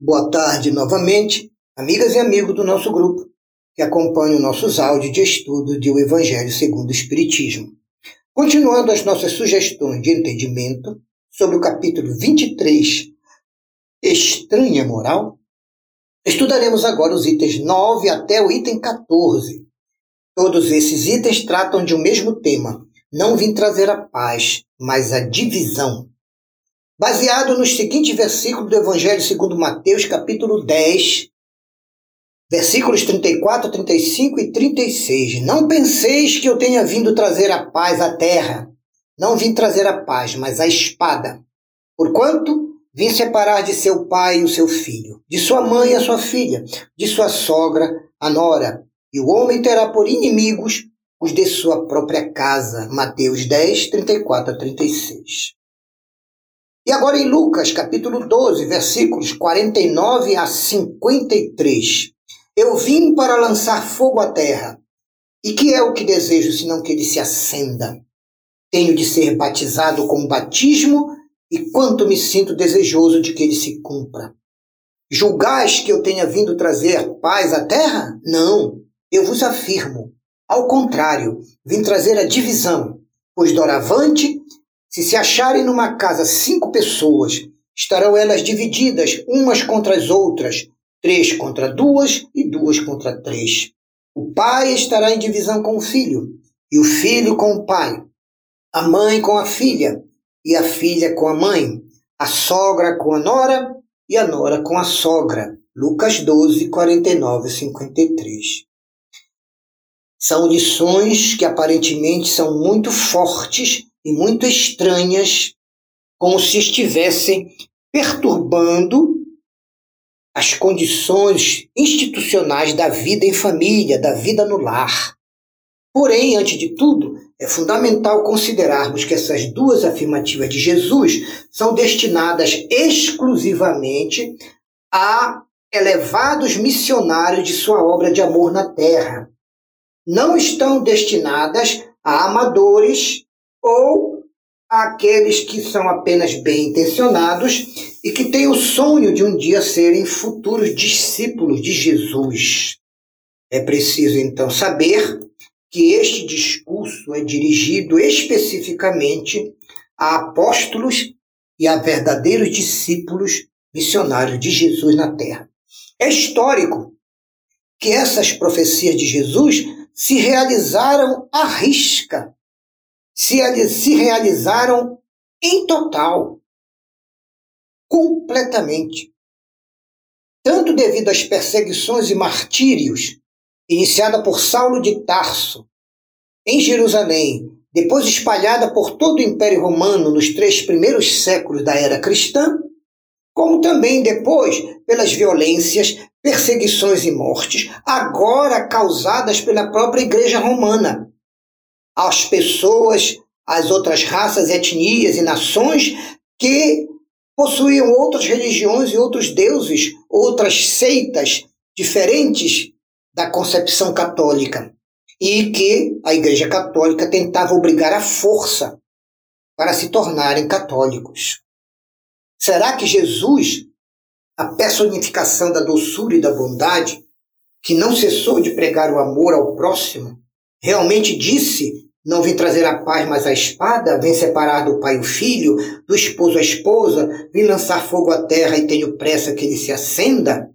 Boa tarde novamente, amigas e amigos do nosso grupo que acompanham nossos áudios de estudo do Evangelho segundo o Espiritismo. Continuando as nossas sugestões de entendimento sobre o capítulo 23, Estranha Moral, estudaremos agora os itens 9 até o item 14. Todos esses itens tratam de um mesmo tema. Não vim trazer a paz, mas a divisão baseado nos seguintes versículos do Evangelho segundo Mateus, capítulo 10, versículos 34, 35 e 36. Não penseis que eu tenha vindo trazer a paz à terra. Não vim trazer a paz, mas a espada. Porquanto vim separar de seu pai o seu filho, de sua mãe a sua filha, de sua sogra a nora, e o homem terá por inimigos os de sua própria casa. Mateus 10, 34 a 36. E agora em Lucas, capítulo 12, versículos 49 a 53. Eu vim para lançar fogo à terra. E que é o que desejo, senão que ele se acenda? Tenho de ser batizado com batismo, e quanto me sinto desejoso de que ele se cumpra. Julgais que eu tenha vindo trazer paz à terra? Não, eu vos afirmo. Ao contrário, vim trazer a divisão, pois doravante se se acharem numa casa cinco pessoas, estarão elas divididas umas contra as outras, três contra duas e duas contra três. O pai estará em divisão com o filho, e o filho com o pai, a mãe com a filha, e a filha com a mãe, a sogra com a nora, e a nora com a sogra. Lucas 12, 49 e 53. São lições que aparentemente são muito fortes e muito estranhas, como se estivessem perturbando as condições institucionais da vida em família, da vida no lar. Porém, antes de tudo, é fundamental considerarmos que essas duas afirmativas de Jesus são destinadas exclusivamente a elevados missionários de sua obra de amor na terra. Não estão destinadas a amadores ou aqueles que são apenas bem intencionados e que têm o sonho de um dia serem futuros discípulos de Jesus. É preciso então saber que este discurso é dirigido especificamente a apóstolos e a verdadeiros discípulos missionários de Jesus na terra. É histórico que essas profecias de Jesus se realizaram à risca se, se realizaram em total, completamente. Tanto devido às perseguições e martírios iniciada por Saulo de Tarso em Jerusalém, depois espalhada por todo o Império Romano nos três primeiros séculos da era cristã, como também depois pelas violências, perseguições e mortes, agora causadas pela própria Igreja Romana, às pessoas, às outras raças, etnias e nações que possuíam outras religiões e outros deuses, outras seitas diferentes da concepção católica e que a Igreja Católica tentava obrigar à força para se tornarem católicos. Será que Jesus, a personificação da doçura e da bondade, que não cessou de pregar o amor ao próximo, realmente disse não vim trazer a paz, mas a espada, vem separar do pai o filho, do esposo a esposa, vim lançar fogo à terra e tenho pressa que ele se acenda?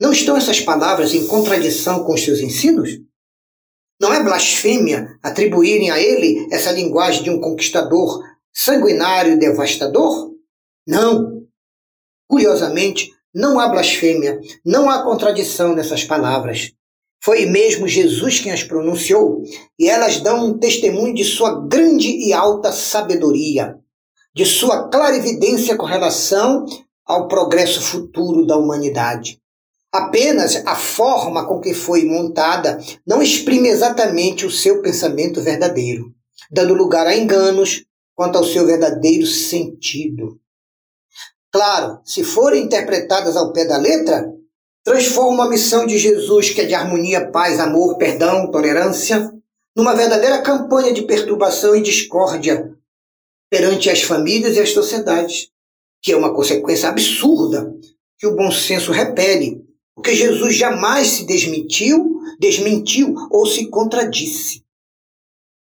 Não estão essas palavras em contradição com os seus ensinos? Não é blasfêmia atribuírem a ele essa linguagem de um conquistador sanguinário e devastador? Não. Curiosamente, não há blasfêmia, não há contradição nessas palavras. Foi mesmo Jesus quem as pronunciou, e elas dão um testemunho de sua grande e alta sabedoria, de sua clarividência com relação ao progresso futuro da humanidade. Apenas a forma com que foi montada não exprime exatamente o seu pensamento verdadeiro, dando lugar a enganos quanto ao seu verdadeiro sentido. Claro, se forem interpretadas ao pé da letra, transforma a missão de Jesus, que é de harmonia, paz, amor, perdão, tolerância, numa verdadeira campanha de perturbação e discórdia perante as famílias e as sociedades, que é uma consequência absurda que o bom senso repele, porque Jesus jamais se desmentiu, desmentiu ou se contradisse.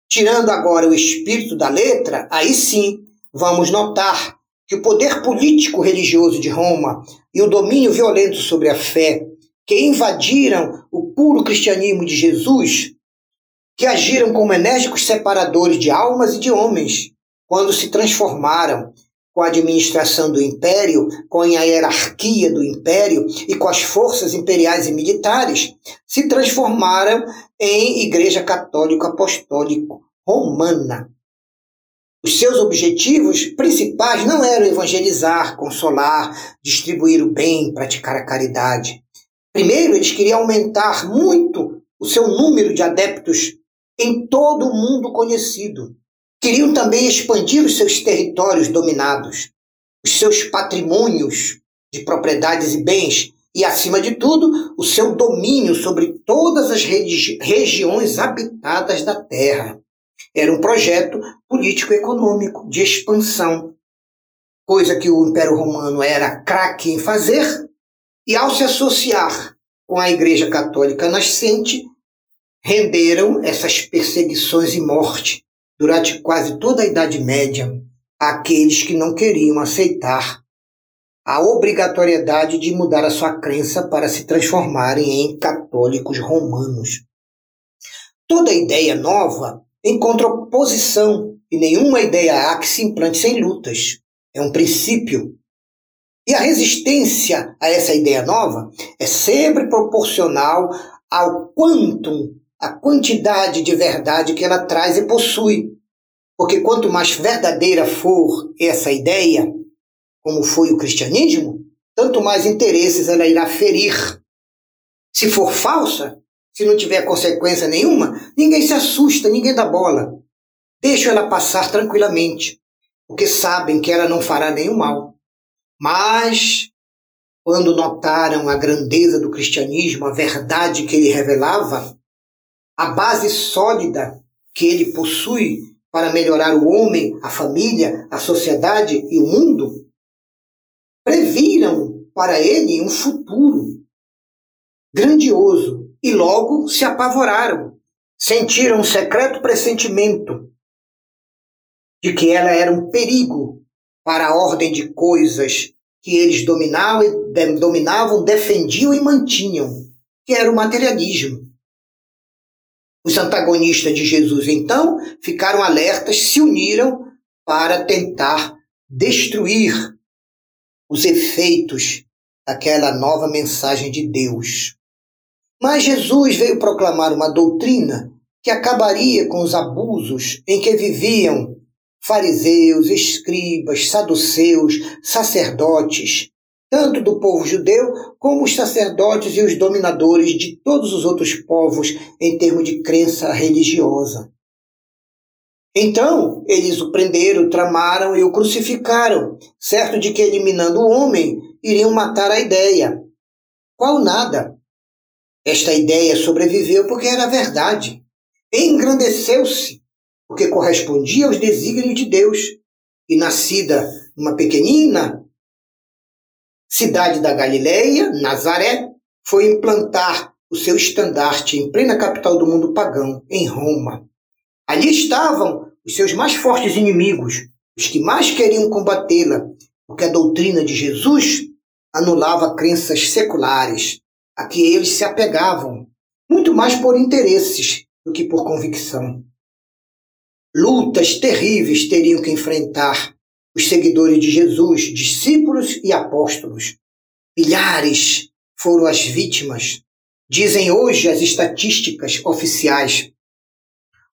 Tirando agora o espírito da letra, aí sim vamos notar que o poder político religioso de Roma e o domínio violento sobre a fé que invadiram o puro cristianismo de Jesus, que agiram como enérgicos separadores de almas e de homens, quando se transformaram com a administração do império, com a hierarquia do império e com as forças imperiais e militares, se transformaram em Igreja Católica Apostólica Romana. Os seus objetivos principais não eram evangelizar, consolar, distribuir o bem, praticar a caridade. Primeiro, eles queriam aumentar muito o seu número de adeptos em todo o mundo conhecido. Queriam também expandir os seus territórios dominados, os seus patrimônios de propriedades e bens e, acima de tudo, o seu domínio sobre todas as regi regiões habitadas da Terra. Era um projeto político-econômico de expansão, coisa que o Império Romano era craque em fazer e ao se associar com a Igreja Católica nascente, renderam essas perseguições e morte durante quase toda a Idade Média àqueles que não queriam aceitar a obrigatoriedade de mudar a sua crença para se transformarem em católicos romanos. Toda ideia nova encontra oposição e nenhuma ideia há que se implante sem lutas. É um princípio e a resistência a essa ideia nova é sempre proporcional ao quantum, a quantidade de verdade que ela traz e possui. Porque quanto mais verdadeira for essa ideia, como foi o cristianismo, tanto mais interesses ela irá ferir. Se for falsa, se não tiver consequência nenhuma, ninguém se assusta, ninguém dá bola. Deixa ela passar tranquilamente, porque sabem que ela não fará nenhum mal. Mas, quando notaram a grandeza do cristianismo, a verdade que ele revelava, a base sólida que ele possui para melhorar o homem, a família, a sociedade e o mundo, previram para ele um futuro grandioso e logo se apavoraram. Sentiram um secreto pressentimento de que ela era um perigo para a ordem de coisas que eles dominavam, dominavam, defendiam e mantinham, que era o materialismo. Os antagonistas de Jesus, então, ficaram alertas, se uniram para tentar destruir os efeitos daquela nova mensagem de Deus. Mas Jesus veio proclamar uma doutrina que acabaria com os abusos em que viviam fariseus, escribas, saduceus, sacerdotes, tanto do povo judeu como os sacerdotes e os dominadores de todos os outros povos em termos de crença religiosa. Então, eles o prenderam, tramaram e o crucificaram, certo de que eliminando o homem, iriam matar a ideia. Qual nada? Esta ideia sobreviveu porque era verdade. Engrandeceu-se porque correspondia aos desígnios de Deus. E nascida numa pequenina cidade da Galileia, Nazaré, foi implantar o seu estandarte em plena capital do mundo pagão, em Roma. Ali estavam os seus mais fortes inimigos, os que mais queriam combatê-la, porque a doutrina de Jesus anulava crenças seculares, a que eles se apegavam, muito mais por interesses do que por convicção. Lutas terríveis teriam que enfrentar os seguidores de Jesus, discípulos e apóstolos. Milhares foram as vítimas. Dizem hoje as estatísticas oficiais.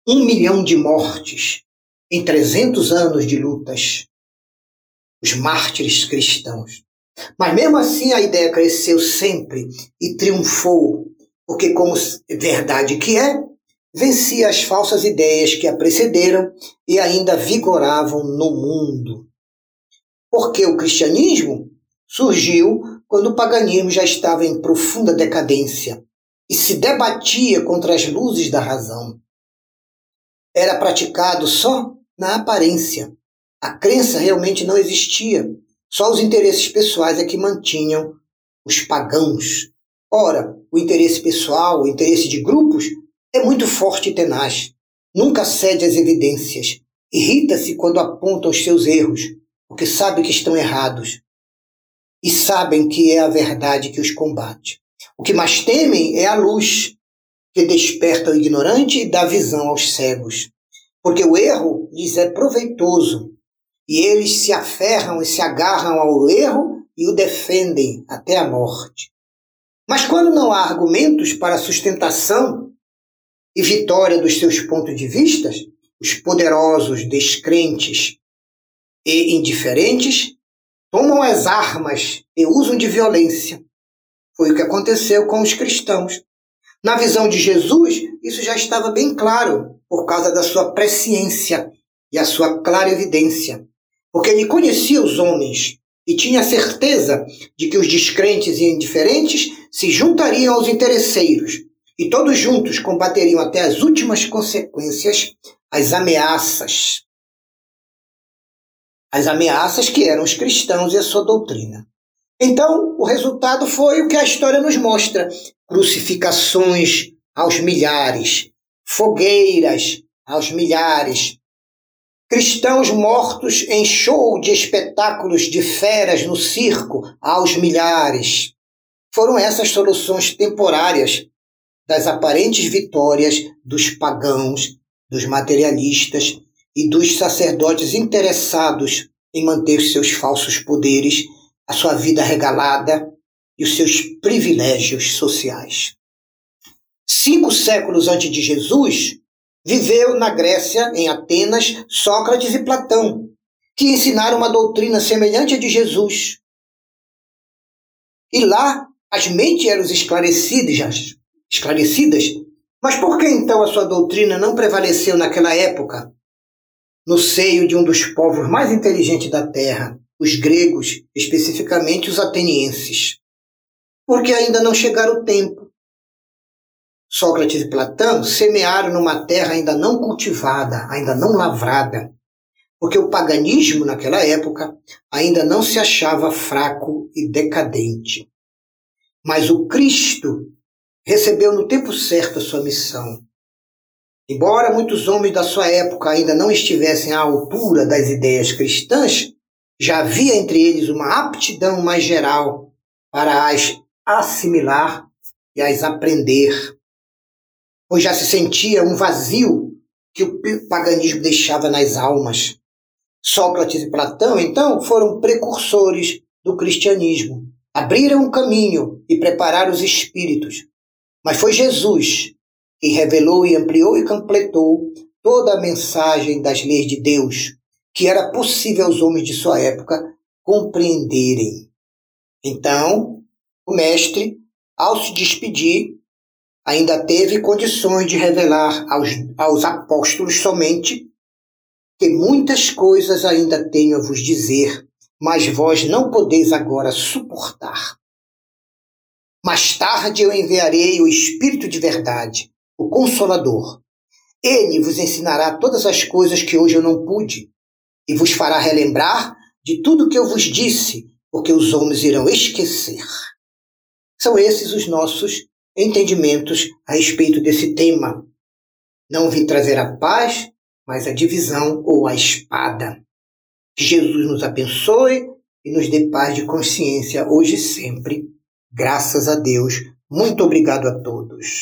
Um milhão de mortes em 300 anos de lutas. Os mártires cristãos. Mas mesmo assim a ideia cresceu sempre e triunfou, porque, como verdade que é, vencia as falsas ideias que a precederam e ainda vigoravam no mundo. Porque o cristianismo surgiu quando o paganismo já estava em profunda decadência e se debatia contra as luzes da razão. Era praticado só na aparência. A crença realmente não existia. Só os interesses pessoais é que mantinham os pagãos. Ora, o interesse pessoal, o interesse de grupos é muito forte e tenaz. Nunca cede às evidências. Irrita-se quando aponta os seus erros, porque sabe que estão errados. E sabem que é a verdade que os combate. O que mais temem é a luz, que desperta o ignorante e dá visão aos cegos. Porque o erro lhes é proveitoso, e eles se aferram e se agarram ao erro e o defendem até a morte. Mas quando não há argumentos para sustentação e vitória dos seus pontos de vista, os poderosos, descrentes e indiferentes tomam as armas e usam de violência. Foi o que aconteceu com os cristãos. Na visão de Jesus, isso já estava bem claro, por causa da sua presciência e a sua clara evidência. Porque ele conhecia os homens e tinha certeza de que os descrentes e indiferentes se juntariam aos interesseiros e todos juntos combateriam até as últimas consequências as ameaças. As ameaças que eram os cristãos e a sua doutrina. Então, o resultado foi o que a história nos mostra: crucificações aos milhares, fogueiras aos milhares, cristãos mortos em show de espetáculos de feras no circo aos milhares. Foram essas soluções temporárias das aparentes vitórias dos pagãos, dos materialistas e dos sacerdotes interessados em manter seus falsos poderes, a sua vida regalada e os seus privilégios sociais. Cinco séculos antes de Jesus, viveu na Grécia, em Atenas, Sócrates e Platão, que ensinaram uma doutrina semelhante à de Jesus. E lá as mentes eram esclarecidas, esclarecidas. Mas por que então a sua doutrina não prevaleceu naquela época, no seio de um dos povos mais inteligentes da Terra, os gregos, especificamente os atenienses? Porque ainda não chegara o tempo. Sócrates e Platão semearam numa terra ainda não cultivada, ainda não lavrada, porque o paganismo naquela época ainda não se achava fraco e decadente. Mas o Cristo recebeu no tempo certo a sua missão. Embora muitos homens da sua época ainda não estivessem à altura das ideias cristãs, já havia entre eles uma aptidão mais geral para as assimilar e as aprender, pois já se sentia um vazio que o paganismo deixava nas almas. Sócrates e Platão, então, foram precursores do cristianismo. Abriram um caminho e prepararam os espíritos mas foi Jesus que revelou e ampliou e completou toda a mensagem das leis de Deus, que era possível aos homens de sua época compreenderem. Então, o mestre, ao se despedir, ainda teve condições de revelar aos, aos apóstolos somente que muitas coisas ainda tenho a vos dizer, mas vós não podeis agora suportar. Mais tarde eu enviarei o Espírito de verdade, o Consolador. Ele vos ensinará todas as coisas que hoje eu não pude, e vos fará relembrar de tudo que eu vos disse, porque os homens irão esquecer. São esses os nossos entendimentos a respeito desse tema. Não vim trazer a paz, mas a divisão ou a espada. Que Jesus nos abençoe e nos dê paz de consciência hoje e sempre. Graças a Deus. Muito obrigado a todos.